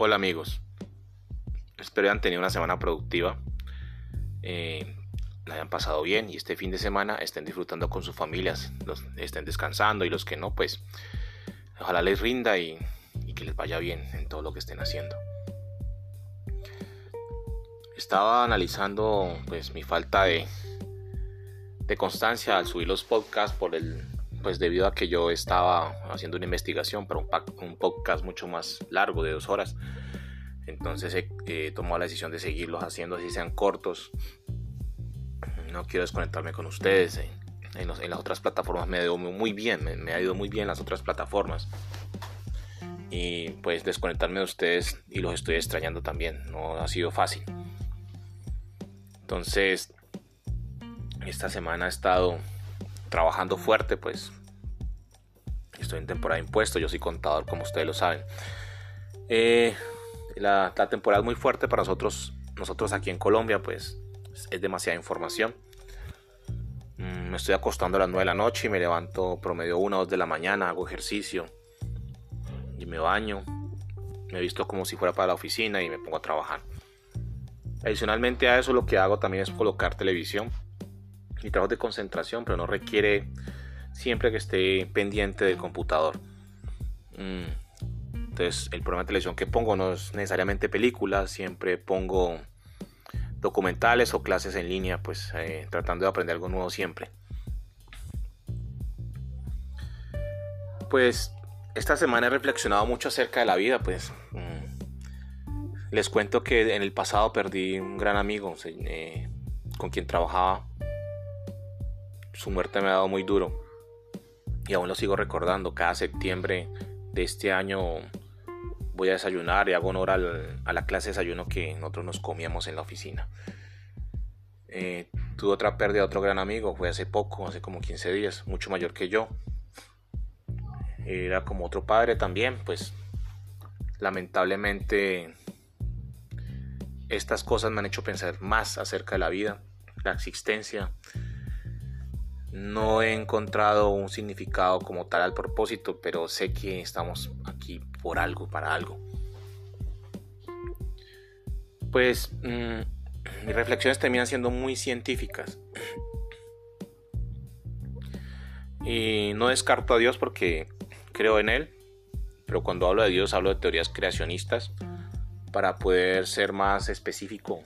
Hola amigos, espero hayan tenido una semana productiva, eh, la hayan pasado bien y este fin de semana estén disfrutando con sus familias, los, estén descansando y los que no, pues ojalá les rinda y, que les vaya bien en todo lo que estén haciendo. Estaba analizando pues mi falta de, de constancia al subir los podcasts por el pues debido a que yo estaba haciendo una investigación para un, podcast mucho más largo de dos horas. Entonces he, tomado la decisión de seguirlos haciendo así sean cortos. No quiero desconectarme con ustedes. En, las otras plataformas me ha ido muy bien, me, ha ido muy bien las otras plataformas. Y pues desconectarme de ustedes y los estoy extrañando también. No ha sido fácil. Entonces, esta semana he estado trabajando fuerte, pues estoy en temporada de impuestos, yo soy contador como ustedes lo saben. Eh, la, temporada es muy fuerte para nosotros, nosotros aquí en Colombia, pues es demasiada información. Mm, me estoy acostando a las 9 de la noche y me levanto promedio 1 o 2 de la mañana, hago ejercicio y me baño. Me visto como si fuera para la oficina y me pongo a trabajar. Adicionalmente a eso lo que hago también es colocar televisión mi trabajo de concentración, pero no requiere siempre que esté pendiente del computador. Mm, entonces, el programa de televisión que pongo no es necesariamente películas, siempre pongo documentales o clases en línea, pues eh, tratando de aprender algo nuevo siempre. Pues esta semana he reflexionado mucho acerca de la vida, pues mm, les cuento que en el pasado perdí un gran amigo eh, con quien trabajaba su muerte me ha dado muy duro y aún lo sigo recordando. Cada septiembre de este año voy a desayunar y hago honor a la clase de desayuno que nosotros nos comíamos en la oficina. Eh, tuve otra pérdida otro gran amigo, fue hace poco, hace como 15 días, mucho mayor que yo. Era como otro padre también, pues lamentablemente estas cosas me han hecho pensar más acerca de la vida, la existencia, no he encontrado un significado como tal al propósito, pero sé que estamos aquí por algo, para algo. Pues mm, mis reflexiones terminan siendo muy científicas. Y no descarto a Dios porque creo en Él, pero cuando hablo de Dios hablo de teorías creacionistas para poder ser más específico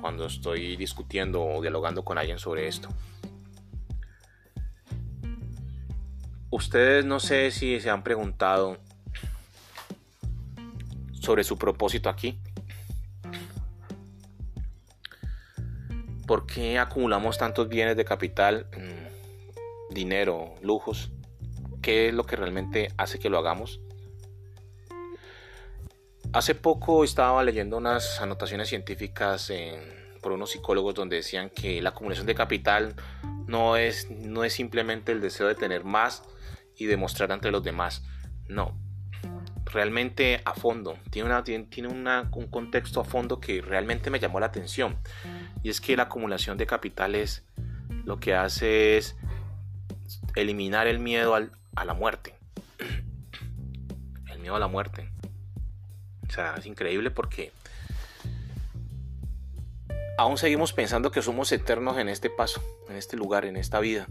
cuando estoy discutiendo o dialogando con alguien sobre esto. Ustedes no sé si se han preguntado sobre su propósito aquí. ¿Por qué acumulamos tantos bienes de capital, mm, dinero, lujos? ¿Qué es lo que realmente hace que lo hagamos? Hace poco estaba leyendo unas anotaciones científicas por unos psicólogos donde decían que la acumulación de capital no es, no es simplemente el deseo de tener más, y demostrar ante los demás. No, realmente a fondo, tiene, una, tiene un contexto a fondo que realmente me llamó la atención. Y es que la acumulación de capitales lo que hace es eliminar el miedo a la muerte. El miedo a la muerte. O sea, es increíble porque aún seguimos pensando que somos eternos en este paso, en este lugar, en esta vida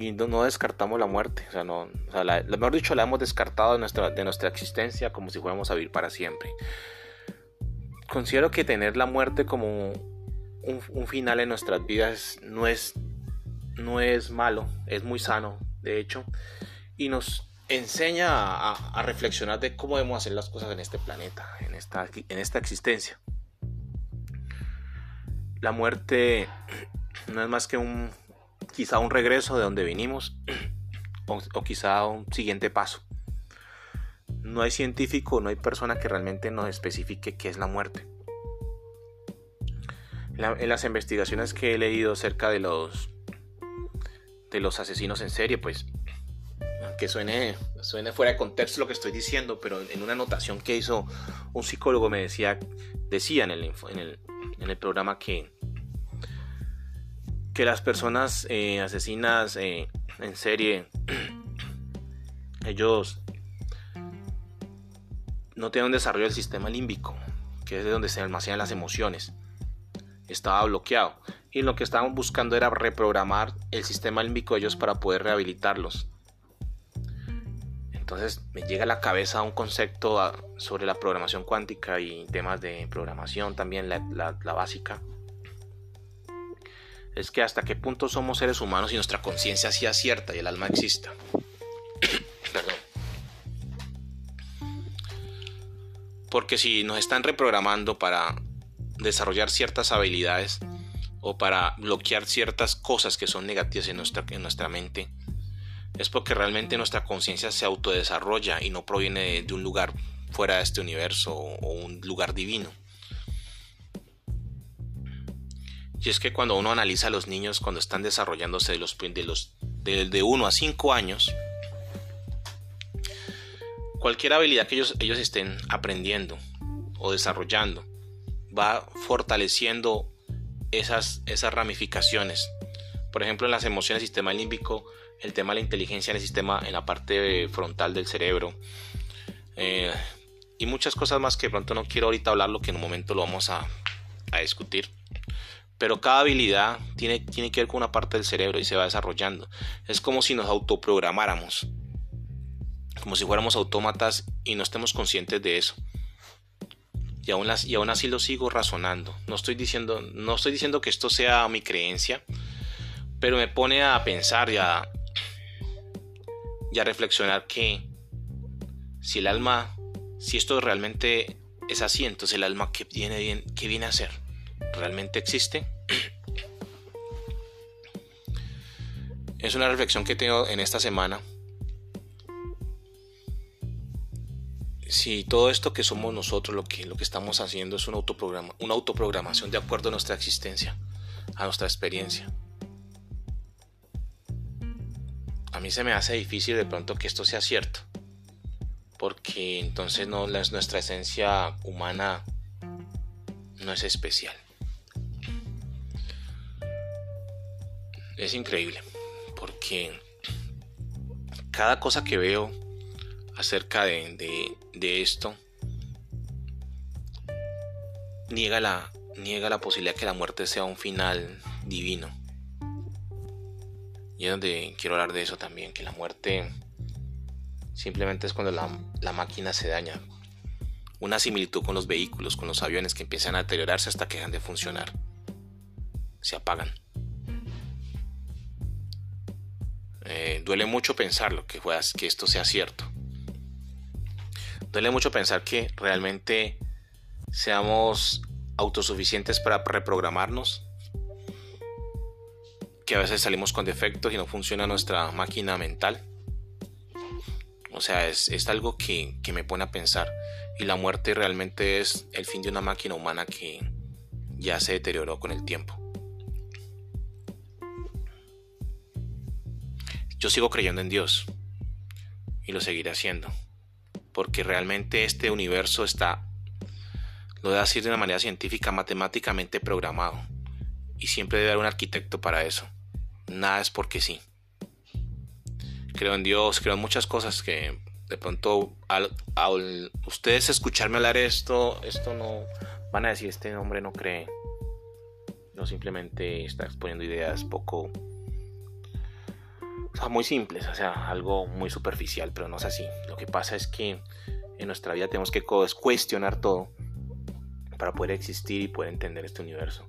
y no, descartamos la muerte. O sea, no, o sea, lo mejor dicho, la hemos descartado de nuestra, de nuestra existencia como si fuéramos a vivir para siempre. Considero que tener la muerte como un, final en nuestras vidas no es, no es malo, es muy sano, de hecho, y nos enseña a, a, reflexionar de cómo debemos hacer las cosas en este planeta, en esta, en esta existencia. La muerte no es más que un, quizá un regreso de donde vinimos o, quizá un siguiente paso. No hay científico, no hay persona que realmente nos especifique qué es la muerte. en las investigaciones que he leído acerca de los de los asesinos en serie, pues que suene, suene fuera de contexto lo que estoy diciendo, pero en una anotación que hizo un psicólogo me decía, decía en el, en el, en el programa que que las personas eh, asesinas eh, en serie, ellos no tiene un desarrollo del sistema límbico, que es de donde se almacenan las emociones. Estaba bloqueado. Y lo que estaban buscando era reprogramar el sistema límbico de ellos para poder rehabilitarlos. Entonces me llega a la cabeza un concepto ah, sobre la programación cuántica y temas de programación también, la básica. Es que hasta qué punto somos seres humanos y nuestra conciencia sea cierta y el alma exista. Porque si nos están reprogramando para desarrollar ciertas habilidades o para bloquear ciertas cosas que son negativas en nuestra, en nuestra mente, es porque realmente nuestra conciencia se autodesarrolla y no proviene de, un lugar fuera de este universo o, un lugar divino. Y es que cuando uno analiza a los niños cuando están desarrollándose de los de los de, 1 a 5 años, cualquier habilidad que ellos, ellos estén aprendiendo o desarrollando va fortaleciendo esas, esas ramificaciones. Por ejemplo, en las emociones, el sistema límbico, el tema de la inteligencia en el sistema, en la parte frontal del cerebro. Eh, y muchas cosas más que de pronto no quiero ahorita hablar, lo que en un momento lo vamos a, a discutir. Pero cada habilidad tiene, tiene que ver con una parte del cerebro y se va desarrollando. Es como si nos autoprogramáramos como si fuéramos autómatas y no estemos conscientes de eso. Y aún, así lo sigo razonando. No estoy, diciendo, no estoy diciendo que esto sea mi creencia, pero me pone a pensar y a, reflexionar que si el alma, si esto realmente es así, entonces el alma que viene, ¿qué viene a hacer? ¿Realmente existe? Es una reflexión que tengo en esta semana si todo esto que somos nosotros, lo que, lo que estamos haciendo es autoprograma, una autoprogramación de acuerdo a nuestra existencia, a nuestra experiencia. A mí se me hace difícil de pronto que esto sea cierto, porque entonces no, nuestra esencia humana no es especial. Es increíble, porque cada cosa que veo acerca de, esto niega la, niega la posibilidad que la muerte sea un final divino. Y es donde quiero hablar de eso también, que la muerte simplemente es cuando la, la máquina se daña. Una similitud con los vehículos, con los aviones que empiezan a deteriorarse hasta que dejan de funcionar. Se apagan. Eh, duele mucho pensarlo, que, que esto sea cierto. Duele mucho pensar que realmente seamos autosuficientes para reprogramarnos, que a veces salimos con defectos y no funciona nuestra máquina mental. O sea, es, algo que, que, me pone a pensar. Y la muerte realmente es el fin de una máquina humana que ya se deterioró con el tiempo. Yo sigo creyendo en Dios y lo seguiré haciendo porque realmente este universo está, lo voy decir de una manera científica, matemáticamente programado. Y siempre debe haber un arquitecto para eso. Nada es porque sí. Creo en Dios, creo en muchas cosas que de pronto al, ustedes escucharme hablar esto, esto no van a decir este hombre no cree. No simplemente está exponiendo ideas poco o sea, muy simples, o sea, algo muy superficial, pero no es así. Lo que pasa es que en nuestra vida tenemos que cuestionar todo para poder existir y poder entender este universo.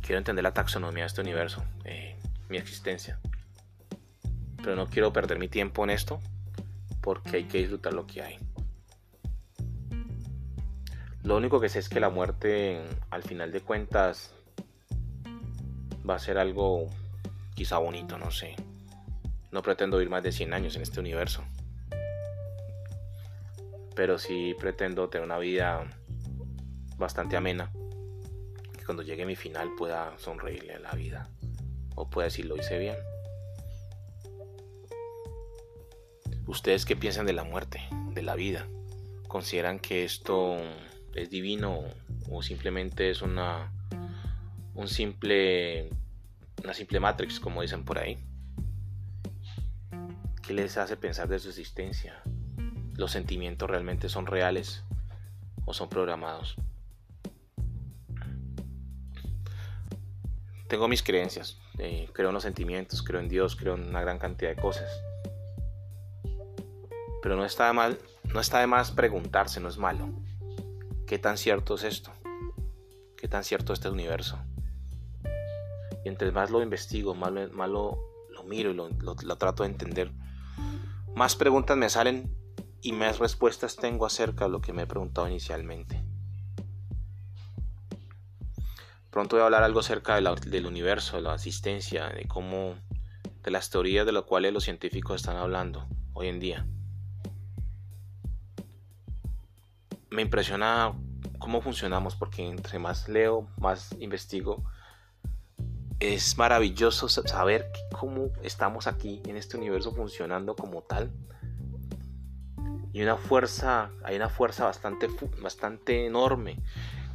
Quiero entender la taxonomía de este universo, eh, mi existencia. Pero no quiero perder mi tiempo en esto porque hay que disfrutar lo que hay. Lo único que sé es que la muerte, al final de cuentas, va a ser algo quizá bonito, no sé. No pretendo vivir más de 100 años en este universo. Pero sí pretendo tener una vida bastante amena. Que cuando llegue mi final pueda sonreírle a la vida. O pueda decir lo hice bien. ¿Ustedes qué piensan de la muerte, de la vida? ¿Consideran que esto es divino o simplemente es una un simple una simple Matrix, como dicen por ahí. ¿Qué les hace pensar de su existencia? los sentimientos realmente son reales o son programados. Tengo mis creencias, eh, creo en los sentimientos, creo en Dios, creo en una gran cantidad de cosas. Pero no está de mal, no está de más preguntarse, no es malo. ¿Qué tan cierto es esto? ¿Qué tan cierto es este universo? Y entre más lo investigo, más lo, miro y lo, lo trato de entender, más preguntas me salen y más respuestas tengo acerca de lo que me he preguntado inicialmente. Pronto voy a hablar algo acerca del universo, de la asistencia, de cómo, de las teorías de las cuales los científicos están hablando hoy en día. Me impresiona cómo funcionamos porque entre más leo, más investigo, es maravilloso saber cómo estamos aquí en este universo funcionando como tal. Y una fuerza, hay una fuerza bastante, bastante enorme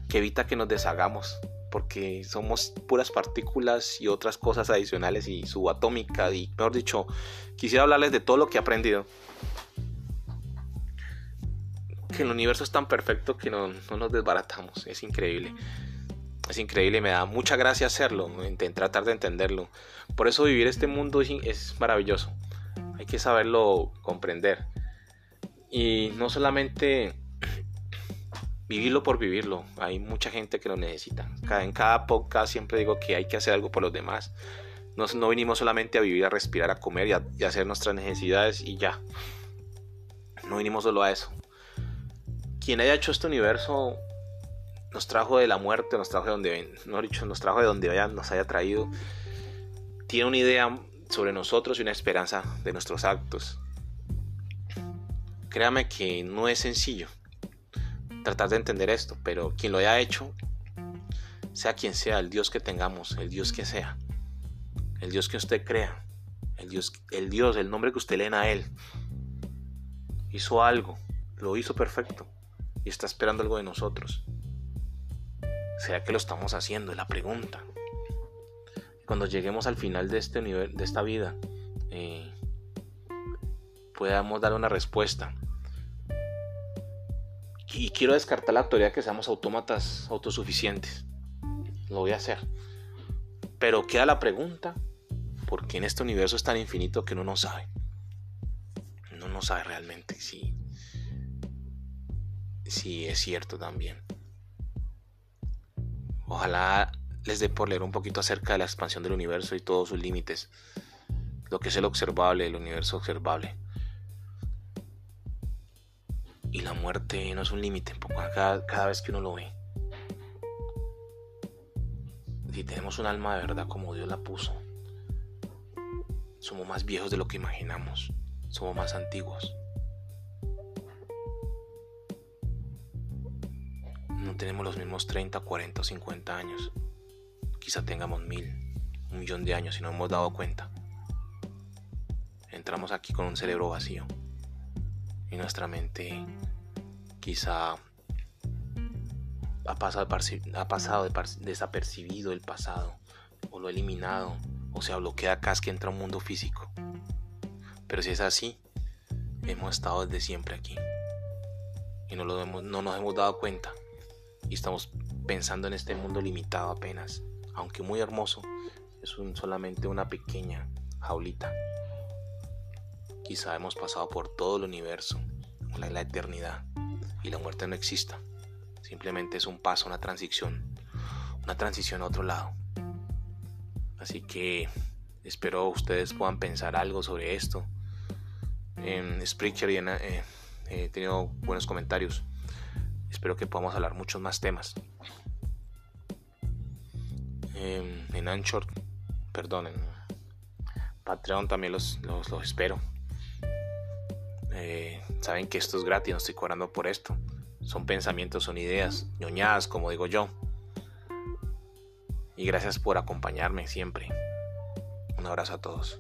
que evita que nos deshagamos porque somos puras partículas y otras cosas adicionales y subatómica y mejor dicho, quisiera hablarles de todo lo que he aprendido. Que el universo es tan perfecto que no, nos desbaratamos, es increíble. Es increíble, me da mucha gracia hacerlo, tratar de entenderlo. Por eso vivir este mundo es maravilloso. Hay que saberlo comprender. Y no solamente vivirlo por vivirlo. Hay mucha gente que lo necesita. En cada podcast siempre digo que hay que hacer algo por los demás. No, no vinimos solamente a vivir, a respirar, a comer y a, hacer nuestras necesidades y ya. No vinimos solo a eso. Quien haya hecho este universo nos trajo de la muerte, nos trajo de donde, no dicho, nos trajo de donde haya, nos haya traído. Tiene una idea sobre nosotros y una esperanza de nuestros actos. Créame que no es sencillo tratar de entender esto, pero quien lo haya hecho, sea quien sea, el Dios que tengamos, el Dios que sea, el Dios que usted crea, el Dios, el Dios, el nombre que usted lee a Él, hizo algo, lo hizo perfecto y está esperando algo de nosotros. ¿Será que lo estamos haciendo? Es la pregunta. Cuando lleguemos al final de este nivel, de esta vida, eh, podamos dar una respuesta y quiero descartar la teoría que seamos autómatas autosuficientes. Lo voy a hacer. Pero queda la pregunta, ¿por qué en este universo es tan infinito que uno no sabe? Uno no sabe realmente si, si es cierto también. Ojalá les dé por leer un poquito acerca de la expansión del universo y todos sus límites. Lo que es el observable, el universo observable y la muerte no es un límite cada, vez que uno lo ve. Si tenemos un alma de verdad como Dios la puso, somos más viejos de lo que imaginamos, somos más antiguos. No tenemos los mismos 30, 40 o 50 años. Quizá tengamos mil, un millón de años y no hemos dado cuenta. Entramos aquí con un cerebro vacío y nuestra mente quizá ha pasado, ha pasado desapercibido el pasado o lo ha eliminado o se bloquea acá que entra un mundo físico. Pero si es así, hemos estado desde siempre aquí y no, lo no nos hemos dado cuenta y estamos pensando en este mundo limitado apenas, aunque muy hermoso, es un, solamente una pequeña jaulita. Quizá hemos pasado por todo el universo la, eternidad y la muerte no exista. Simplemente es un paso, una transición, una transición a otro lado. Así que espero ustedes puedan pensar algo sobre esto. En Spreaker y eh, he tenido buenos comentarios. Espero que podamos hablar muchos más temas. en Anchor, perdón, en Patreon también los, los espero. Eh, saben que esto es gratis, no estoy cobrando por esto. Son pensamientos, son ideas, ñoñadas, como digo yo. Y gracias por acompañarme siempre. Un abrazo a todos.